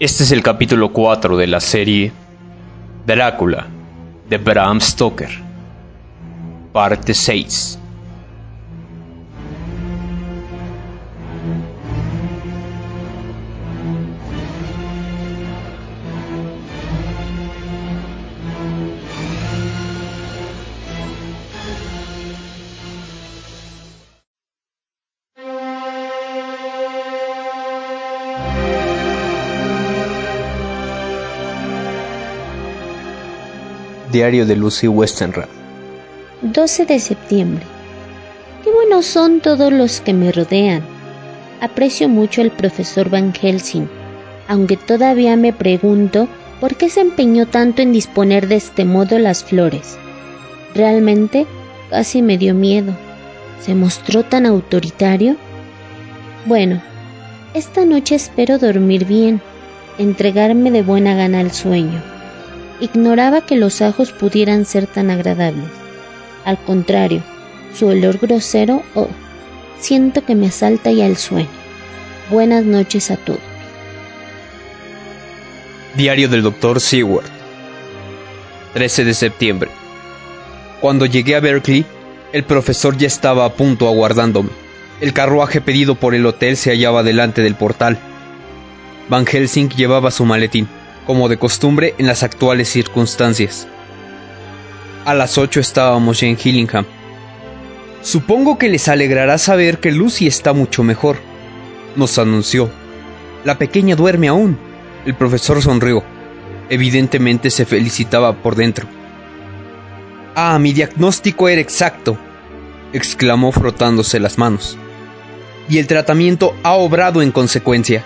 Este es el capítulo 4 de la serie Drácula de Bram Stoker, parte 6. Diario de Lucy Westenra. 12 de septiembre. Qué buenos son todos los que me rodean. Aprecio mucho al profesor Van Helsing, aunque todavía me pregunto por qué se empeñó tanto en disponer de este modo las flores. Realmente casi me dio miedo. ¿Se mostró tan autoritario? Bueno, esta noche espero dormir bien, entregarme de buena gana al sueño. Ignoraba que los ajos pudieran ser tan agradables. Al contrario, su olor grosero, oh, siento que me asalta ya el sueño. Buenas noches a todos. Diario del Dr. Seward. 13 de septiembre. Cuando llegué a Berkeley, el profesor ya estaba a punto aguardándome. El carruaje pedido por el hotel se hallaba delante del portal. Van Helsing llevaba su maletín como de costumbre en las actuales circunstancias. A las ocho estábamos ya en Hillingham. Supongo que les alegrará saber que Lucy está mucho mejor, nos anunció. La pequeña duerme aún. El profesor sonrió. Evidentemente se felicitaba por dentro. Ah, mi diagnóstico era exacto, exclamó frotándose las manos. Y el tratamiento ha obrado en consecuencia.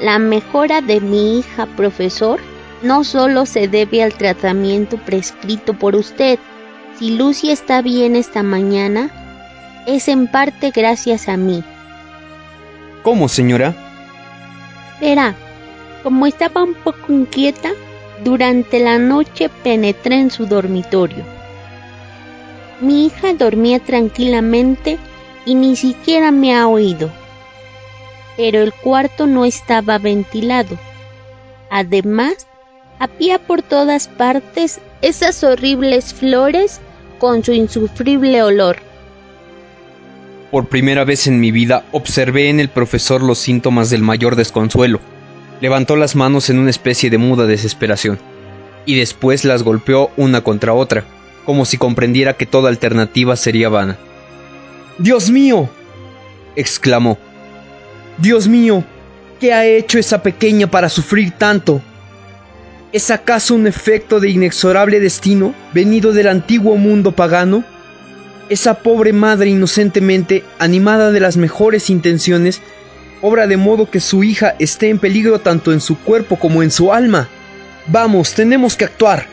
La mejora de mi hija, profesor, no solo se debe al tratamiento prescrito por usted. Si Lucy está bien esta mañana, es en parte gracias a mí. ¿Cómo, señora? Verá, como estaba un poco inquieta, durante la noche penetré en su dormitorio. Mi hija dormía tranquilamente y ni siquiera me ha oído pero el cuarto no estaba ventilado. Además, había por todas partes esas horribles flores con su insufrible olor. Por primera vez en mi vida observé en el profesor los síntomas del mayor desconsuelo. Levantó las manos en una especie de muda desesperación, y después las golpeó una contra otra, como si comprendiera que toda alternativa sería vana. ¡Dios mío! exclamó. Dios mío, ¿qué ha hecho esa pequeña para sufrir tanto? ¿Es acaso un efecto de inexorable destino venido del antiguo mundo pagano? Esa pobre madre inocentemente, animada de las mejores intenciones, obra de modo que su hija esté en peligro tanto en su cuerpo como en su alma. Vamos, tenemos que actuar.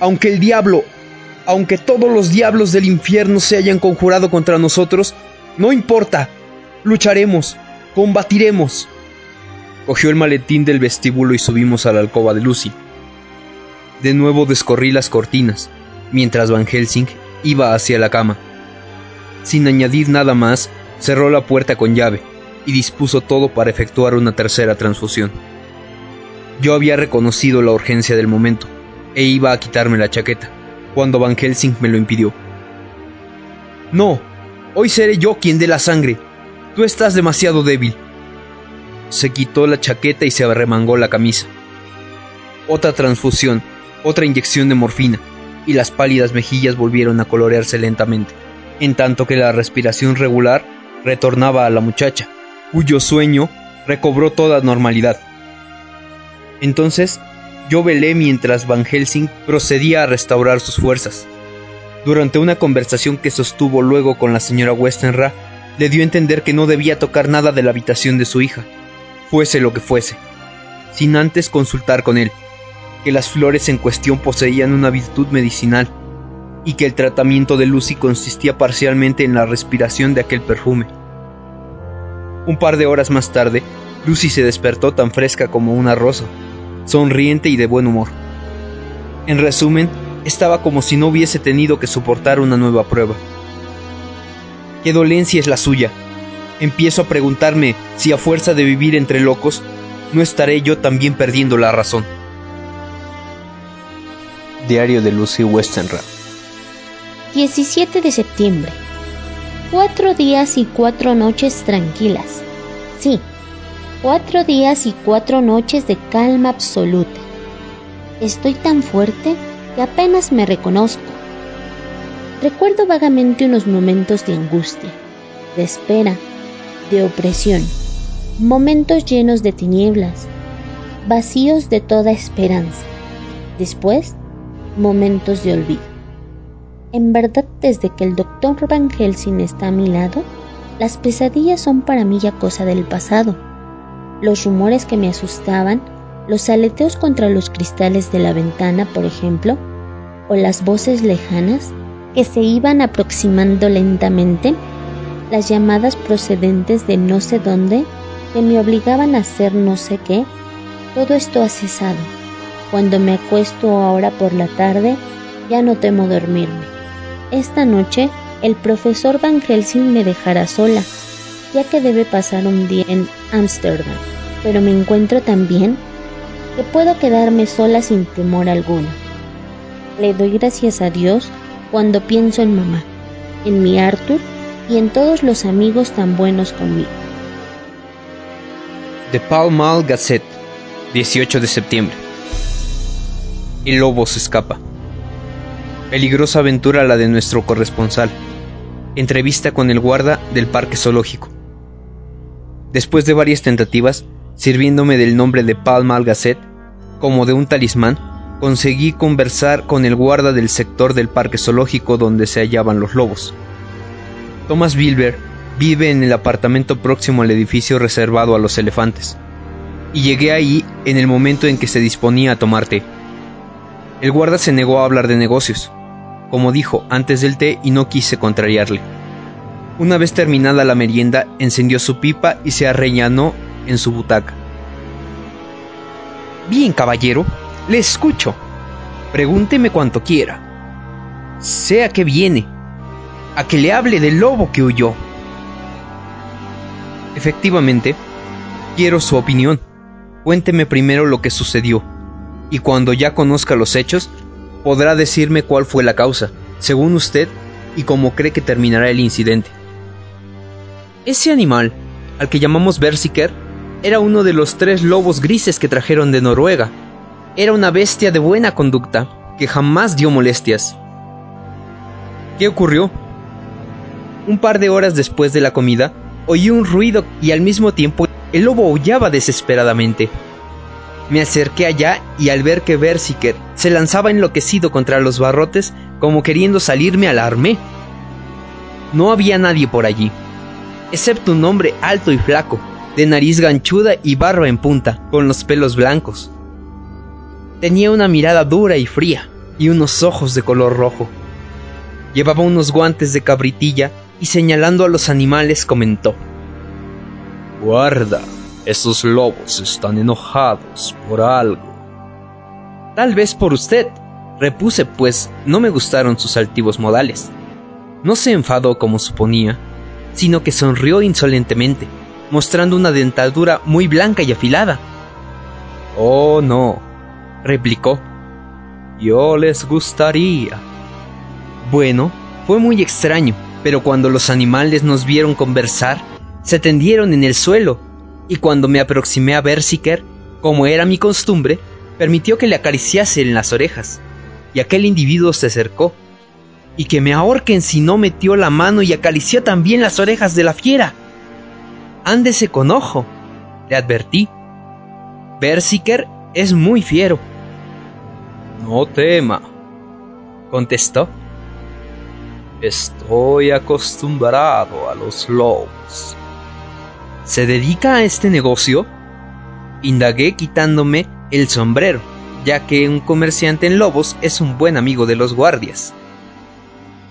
Aunque el diablo, aunque todos los diablos del infierno se hayan conjurado contra nosotros, no importa, lucharemos Combatiremos. Cogió el maletín del vestíbulo y subimos a la alcoba de Lucy. De nuevo descorrí las cortinas, mientras Van Helsing iba hacia la cama. Sin añadir nada más, cerró la puerta con llave y dispuso todo para efectuar una tercera transfusión. Yo había reconocido la urgencia del momento e iba a quitarme la chaqueta, cuando Van Helsing me lo impidió. No, hoy seré yo quien dé la sangre, Tú estás demasiado débil. Se quitó la chaqueta y se arremangó la camisa. Otra transfusión, otra inyección de morfina, y las pálidas mejillas volvieron a colorearse lentamente, en tanto que la respiración regular retornaba a la muchacha, cuyo sueño recobró toda normalidad. Entonces, yo velé mientras Van Helsing procedía a restaurar sus fuerzas. Durante una conversación que sostuvo luego con la señora Westenra, le dio a entender que no debía tocar nada de la habitación de su hija, fuese lo que fuese, sin antes consultar con él, que las flores en cuestión poseían una virtud medicinal y que el tratamiento de Lucy consistía parcialmente en la respiración de aquel perfume. Un par de horas más tarde, Lucy se despertó tan fresca como una rosa, sonriente y de buen humor. En resumen, estaba como si no hubiese tenido que soportar una nueva prueba. ¿Qué dolencia es la suya? Empiezo a preguntarme si a fuerza de vivir entre locos, no estaré yo también perdiendo la razón. Diario de Lucy Westenra 17 de septiembre. Cuatro días y cuatro noches tranquilas. Sí, cuatro días y cuatro noches de calma absoluta. Estoy tan fuerte que apenas me reconozco. Recuerdo vagamente unos momentos de angustia, de espera, de opresión, momentos llenos de tinieblas, vacíos de toda esperanza. Después, momentos de olvido. En verdad, desde que el doctor Van Helsing está a mi lado, las pesadillas son para mí ya cosa del pasado. Los rumores que me asustaban los aleteos contra los cristales de la ventana, por ejemplo, o las voces lejanas que se iban aproximando lentamente, las llamadas procedentes de no sé dónde que me obligaban a hacer no sé qué, todo esto ha cesado. Cuando me acuesto ahora por la tarde, ya no temo dormirme. Esta noche, el profesor Van Helsing me dejará sola, ya que debe pasar un día en Ámsterdam, pero me encuentro también que puedo quedarme sola sin temor alguno. Le doy gracias a Dios cuando pienso en mamá, en mi Arthur y en todos los amigos tan buenos conmigo. The Pall Mall Gazette, 18 de septiembre. El lobo se escapa. Peligrosa aventura la de nuestro corresponsal. Entrevista con el guarda del parque zoológico. Después de varias tentativas, sirviéndome del nombre de Palma al Gazette como de un talismán, conseguí conversar con el guarda del sector del parque zoológico donde se hallaban los lobos. Thomas Wilber vive en el apartamento próximo al edificio reservado a los elefantes, y llegué ahí en el momento en que se disponía a tomar té. El guarda se negó a hablar de negocios, como dijo antes del té y no quise contrariarle. Una vez terminada la merienda, encendió su pipa y se arrellanó en su butaca. Bien, caballero, le escucho. Pregúnteme cuanto quiera. Sea que viene. A que le hable del lobo que huyó. Efectivamente, quiero su opinión. Cuénteme primero lo que sucedió, y cuando ya conozca los hechos, podrá decirme cuál fue la causa, según usted, y cómo cree que terminará el incidente. Ese animal, al que llamamos Bersiker, era uno de los tres lobos grises que trajeron de Noruega. Era una bestia de buena conducta, que jamás dio molestias. ¿Qué ocurrió? Un par de horas después de la comida, oí un ruido y al mismo tiempo el lobo aullaba desesperadamente. Me acerqué allá y al ver que Bersiker se lanzaba enloquecido contra los barrotes como queriendo salirme alarmé. No había nadie por allí, excepto un hombre alto y flaco, de nariz ganchuda y barba en punta, con los pelos blancos. Tenía una mirada dura y fría y unos ojos de color rojo. Llevaba unos guantes de cabritilla y señalando a los animales comentó Guarda, esos lobos están enojados por algo. Tal vez por usted, repuse, pues no me gustaron sus altivos modales. No se enfadó como suponía, sino que sonrió insolentemente, mostrando una dentadura muy blanca y afilada. Oh, no, replicó. Yo les gustaría. Bueno, fue muy extraño, pero cuando los animales nos vieron conversar, se tendieron en el suelo, y cuando me aproximé a Bersiker, como era mi costumbre, permitió que le acariciase en las orejas, y aquel individuo se acercó, y que me ahorquen si no metió la mano y acarició también las orejas de la fiera. Ándese con ojo, le advertí. Bersiker es muy fiero. No tema, contestó. Estoy acostumbrado a los lobos. ¿Se dedica a este negocio? Indagué quitándome el sombrero, ya que un comerciante en lobos es un buen amigo de los guardias.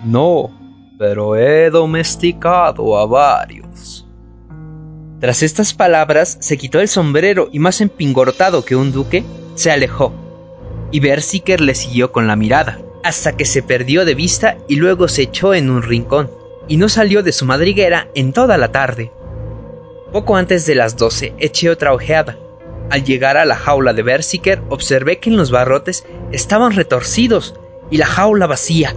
No, pero he domesticado a varios. Tras estas palabras se quitó el sombrero y más empingortado que un duque, se alejó. Y Bersiker le siguió con la mirada, hasta que se perdió de vista y luego se echó en un rincón, y no salió de su madriguera en toda la tarde. Poco antes de las doce eché otra ojeada, Al llegar a la jaula de Berserker, observé que en los barrotes estaban retorcidos y la jaula vacía.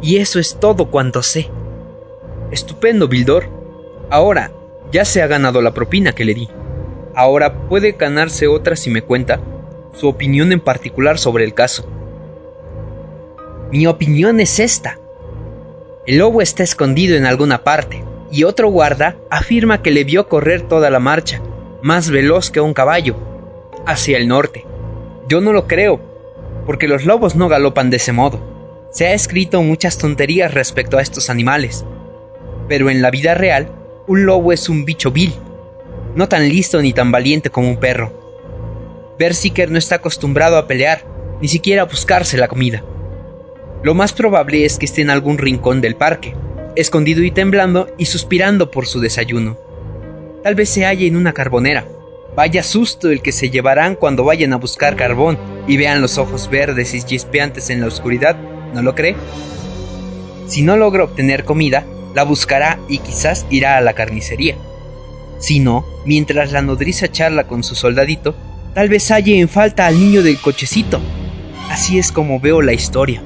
Y eso es todo cuanto sé. Estupendo, Bildor. Ahora, ya se ha ganado la propina que le di. Ahora puede ganarse otra si me cuenta su opinión en particular sobre el caso. Mi opinión es esta. El lobo está escondido en alguna parte, y otro guarda afirma que le vio correr toda la marcha, más veloz que un caballo, hacia el norte. Yo no lo creo, porque los lobos no galopan de ese modo. Se ha escrito muchas tonterías respecto a estos animales, pero en la vida real, un lobo es un bicho vil, no tan listo ni tan valiente como un perro. Berserker no está acostumbrado a pelear, ni siquiera a buscarse la comida. Lo más probable es que esté en algún rincón del parque, escondido y temblando y suspirando por su desayuno. Tal vez se halle en una carbonera. Vaya susto el que se llevarán cuando vayan a buscar carbón y vean los ojos verdes y chispeantes en la oscuridad, ¿no lo cree? Si no logra obtener comida, la buscará y quizás irá a la carnicería. Si no, mientras la nodriza charla con su soldadito, tal vez halle en falta al niño del cochecito. Así es como veo la historia.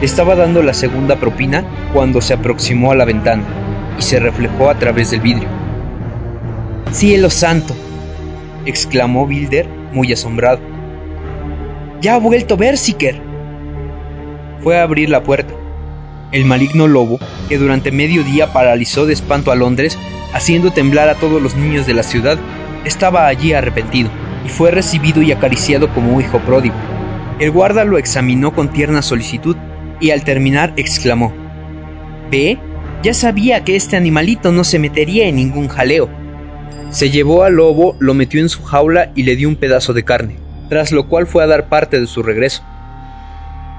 Estaba dando la segunda propina cuando se aproximó a la ventana y se reflejó a través del vidrio. ¡Cielo santo! exclamó Bilder muy asombrado. ¡Ya ha vuelto Berserker! Fue a abrir la puerta. El maligno lobo, que durante medio día paralizó de espanto a Londres, haciendo temblar a todos los niños de la ciudad, estaba allí arrepentido y fue recibido y acariciado como un hijo pródigo. El guarda lo examinó con tierna solicitud y al terminar exclamó, ¿Ve? Ya sabía que este animalito no se metería en ningún jaleo. Se llevó al lobo, lo metió en su jaula y le dio un pedazo de carne, tras lo cual fue a dar parte de su regreso.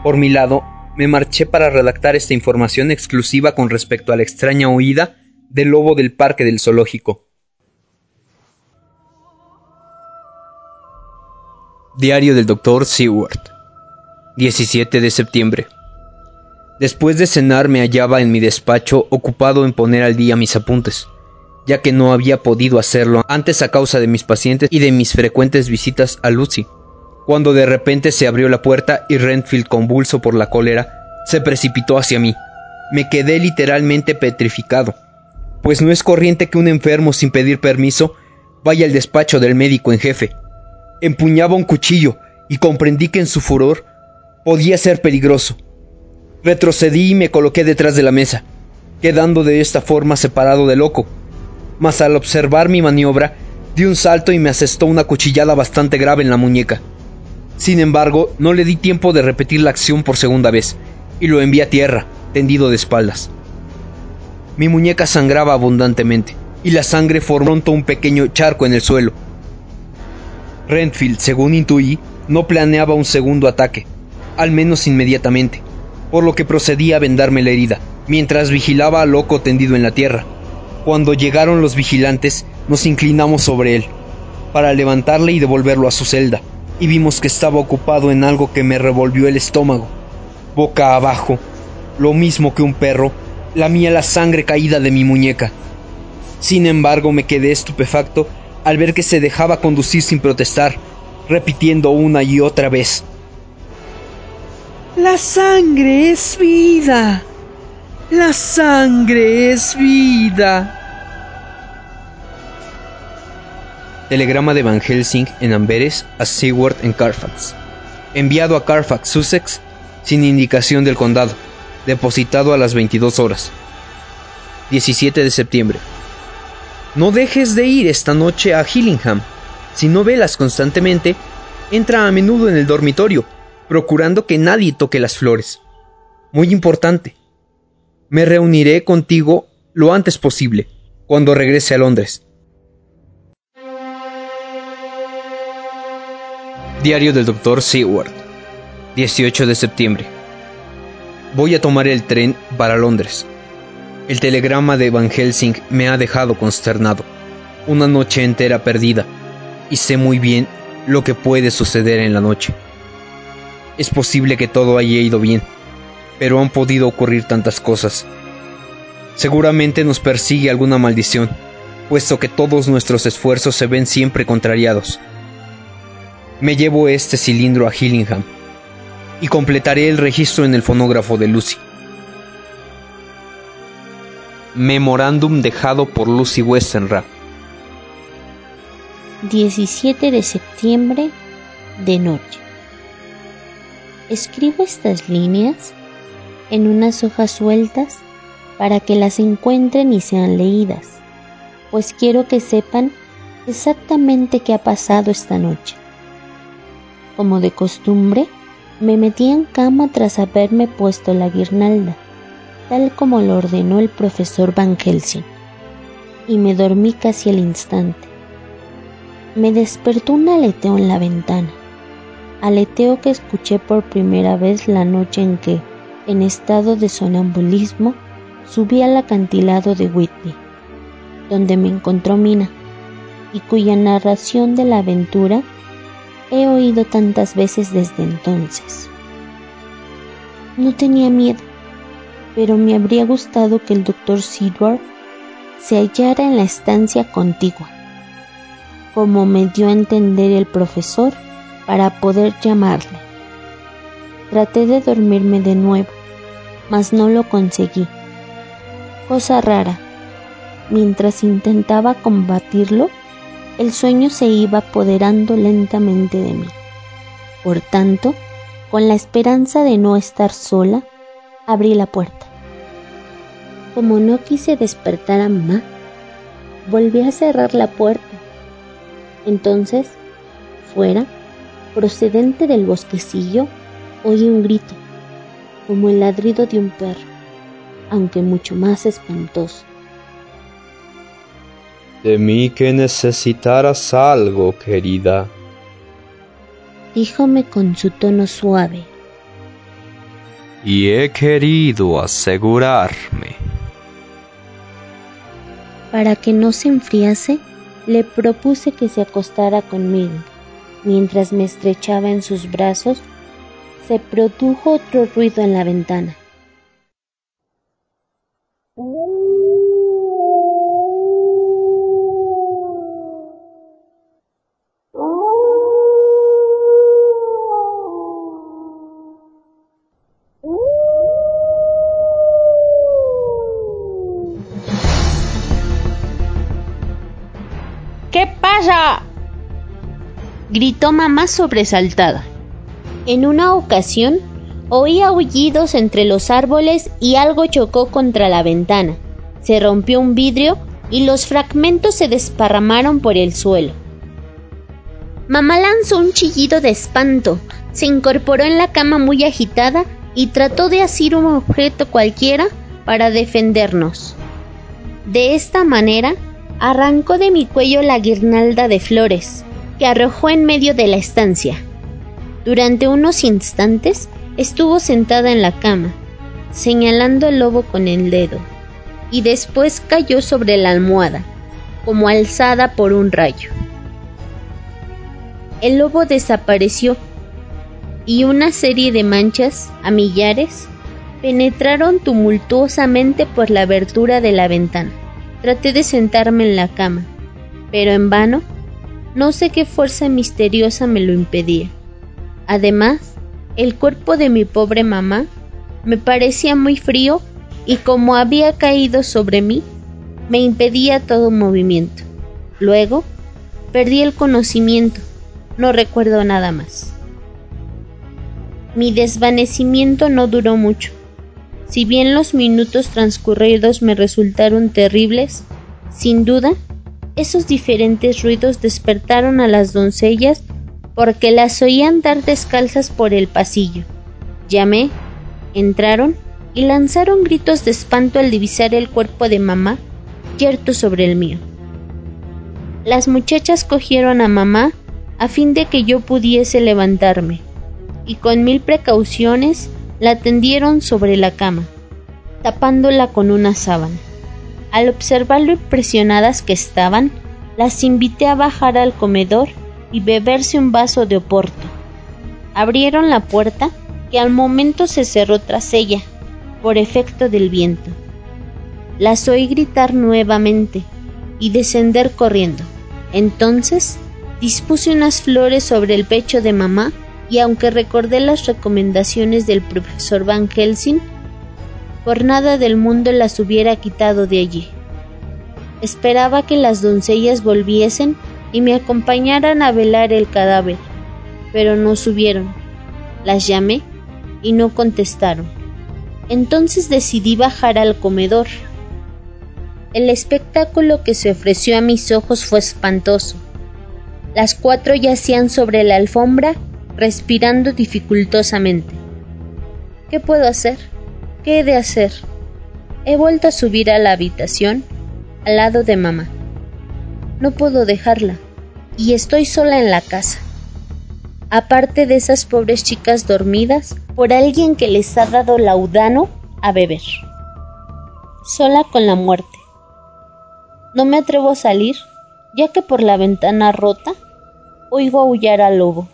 Por mi lado, me marché para redactar esta información exclusiva con respecto a la extraña huida del lobo del parque del zoológico. Diario del Dr. Seward 17 de septiembre Después de cenar me hallaba en mi despacho ocupado en poner al día mis apuntes, ya que no había podido hacerlo antes a causa de mis pacientes y de mis frecuentes visitas a Lucy, cuando de repente se abrió la puerta y Renfield, convulso por la cólera, se precipitó hacia mí. Me quedé literalmente petrificado, pues no es corriente que un enfermo sin pedir permiso vaya al despacho del médico en jefe. Empuñaba un cuchillo y comprendí que en su furor podía ser peligroso. Retrocedí y me coloqué detrás de la mesa, quedando de esta forma separado de loco. Mas al observar mi maniobra, di un salto y me asestó una cuchillada bastante grave en la muñeca. Sin embargo, no le di tiempo de repetir la acción por segunda vez, y lo envié a tierra, tendido de espaldas. Mi muñeca sangraba abundantemente, y la sangre formó un pequeño charco en el suelo. Renfield, según intuí, no planeaba un segundo ataque, al menos inmediatamente por lo que procedí a vendarme la herida, mientras vigilaba al loco tendido en la tierra. Cuando llegaron los vigilantes, nos inclinamos sobre él, para levantarle y devolverlo a su celda, y vimos que estaba ocupado en algo que me revolvió el estómago. Boca abajo, lo mismo que un perro, lamía la sangre caída de mi muñeca. Sin embargo, me quedé estupefacto al ver que se dejaba conducir sin protestar, repitiendo una y otra vez la sangre es vida. La sangre es vida. Telegrama de Van Helsing en Amberes a Seward en Carfax. Enviado a Carfax, Sussex, sin indicación del condado. Depositado a las 22 horas. 17 de septiembre. No dejes de ir esta noche a Hillingham. Si no velas constantemente, entra a menudo en el dormitorio procurando que nadie toque las flores. Muy importante. Me reuniré contigo lo antes posible, cuando regrese a Londres. Diario del Dr. Seward, 18 de septiembre. Voy a tomar el tren para Londres. El telegrama de Van Helsing me ha dejado consternado. Una noche entera perdida, y sé muy bien lo que puede suceder en la noche. Es posible que todo haya ido bien, pero han podido ocurrir tantas cosas. Seguramente nos persigue alguna maldición, puesto que todos nuestros esfuerzos se ven siempre contrariados. Me llevo este cilindro a Hillingham y completaré el registro en el fonógrafo de Lucy. Memorándum dejado por Lucy Westenra. 17 de septiembre de noche. Escribo estas líneas en unas hojas sueltas para que las encuentren y sean leídas, pues quiero que sepan exactamente qué ha pasado esta noche. Como de costumbre, me metí en cama tras haberme puesto la guirnalda, tal como lo ordenó el profesor Van Helsing, y me dormí casi al instante. Me despertó un aleteo en la ventana, aleteo que escuché por primera vez la noche en que, en estado de sonambulismo, subí al acantilado de Whitby, donde me encontró Mina, y cuya narración de la aventura he oído tantas veces desde entonces. No tenía miedo, pero me habría gustado que el doctor Sidward se hallara en la estancia contigua, como me dio a entender el profesor para poder llamarle. Traté de dormirme de nuevo, mas no lo conseguí. Cosa rara, mientras intentaba combatirlo, el sueño se iba apoderando lentamente de mí. Por tanto, con la esperanza de no estar sola, abrí la puerta. Como no quise despertar a mamá, volví a cerrar la puerta. Entonces, fuera, procedente del bosquecillo, oí un grito, como el ladrido de un perro, aunque mucho más espantoso. De mí que necesitaras algo, querida. Díjome con su tono suave. Y he querido asegurarme. Para que no se enfriase, le propuse que se acostara conmigo. Mientras me estrechaba en sus brazos, se produjo otro ruido en la ventana. Gritó mamá sobresaltada. En una ocasión oí aullidos entre los árboles y algo chocó contra la ventana. Se rompió un vidrio y los fragmentos se desparramaron por el suelo. Mamá lanzó un chillido de espanto, se incorporó en la cama muy agitada y trató de asir un objeto cualquiera para defendernos. De esta manera, arrancó de mi cuello la guirnalda de flores, que arrojó en medio de la estancia. Durante unos instantes estuvo sentada en la cama, señalando al lobo con el dedo, y después cayó sobre la almohada, como alzada por un rayo. El lobo desapareció y una serie de manchas, a millares, penetraron tumultuosamente por la abertura de la ventana. Traté de sentarme en la cama, pero en vano, no sé qué fuerza misteriosa me lo impedía. Además, el cuerpo de mi pobre mamá me parecía muy frío y como había caído sobre mí, me impedía todo movimiento. Luego, perdí el conocimiento, no recuerdo nada más. Mi desvanecimiento no duró mucho. Si bien los minutos transcurridos me resultaron terribles, sin duda, esos diferentes ruidos despertaron a las doncellas porque las oí andar descalzas por el pasillo. Llamé, entraron y lanzaron gritos de espanto al divisar el cuerpo de mamá yerto sobre el mío. Las muchachas cogieron a mamá a fin de que yo pudiese levantarme, y con mil precauciones la tendieron sobre la cama, tapándola con una sábana. Al observar lo impresionadas que estaban, las invité a bajar al comedor y beberse un vaso de oporto. Abrieron la puerta, que al momento se cerró tras ella, por efecto del viento. Las oí gritar nuevamente, y descender corriendo. Entonces, dispuse unas flores sobre el pecho de mamá y aunque recordé las recomendaciones del profesor Van Helsing, por nada del mundo las hubiera quitado de allí. Esperaba que las doncellas volviesen y me acompañaran a velar el cadáver, pero no subieron. Las llamé y no contestaron. Entonces decidí bajar al comedor. El espectáculo que se ofreció a mis ojos fue espantoso. Las cuatro yacían sobre la alfombra, respirando dificultosamente. ¿Qué puedo hacer? ¿Qué he de hacer? He vuelto a subir a la habitación, al lado de mamá. No puedo dejarla, y estoy sola en la casa. Aparte de esas pobres chicas dormidas, por alguien que les ha dado laudano a beber. Sola con la muerte. No me atrevo a salir, ya que por la ventana rota oigo aullar al lobo.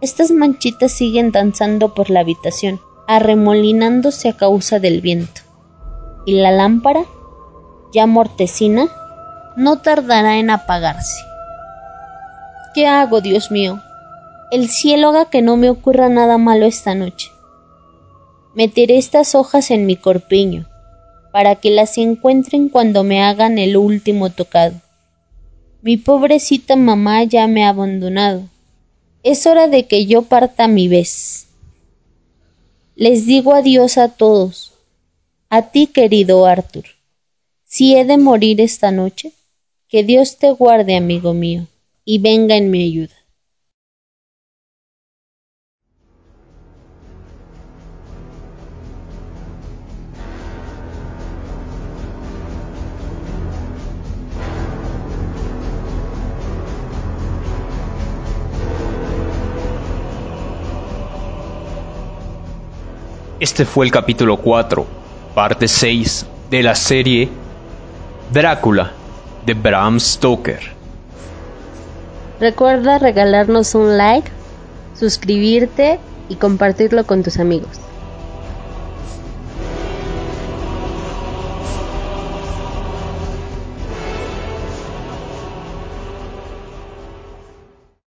Estas manchitas siguen danzando por la habitación, arremolinándose a causa del viento. Y la lámpara, ya mortecina, no tardará en apagarse. ¿Qué hago, Dios mío? El cielo haga que no me ocurra nada malo esta noche. Meteré estas hojas en mi corpiño, para que las encuentren cuando me hagan el último tocado. Mi pobrecita mamá ya me ha abandonado. Es hora de que yo parta mi vez. Les digo adiós a todos. A ti, querido Arthur. Si he de morir esta noche, que Dios te guarde, amigo mío, y venga en mi ayuda. Este fue el capítulo 4, parte 6 de la serie Drácula de Bram Stoker. Recuerda regalarnos un like, suscribirte y compartirlo con tus amigos.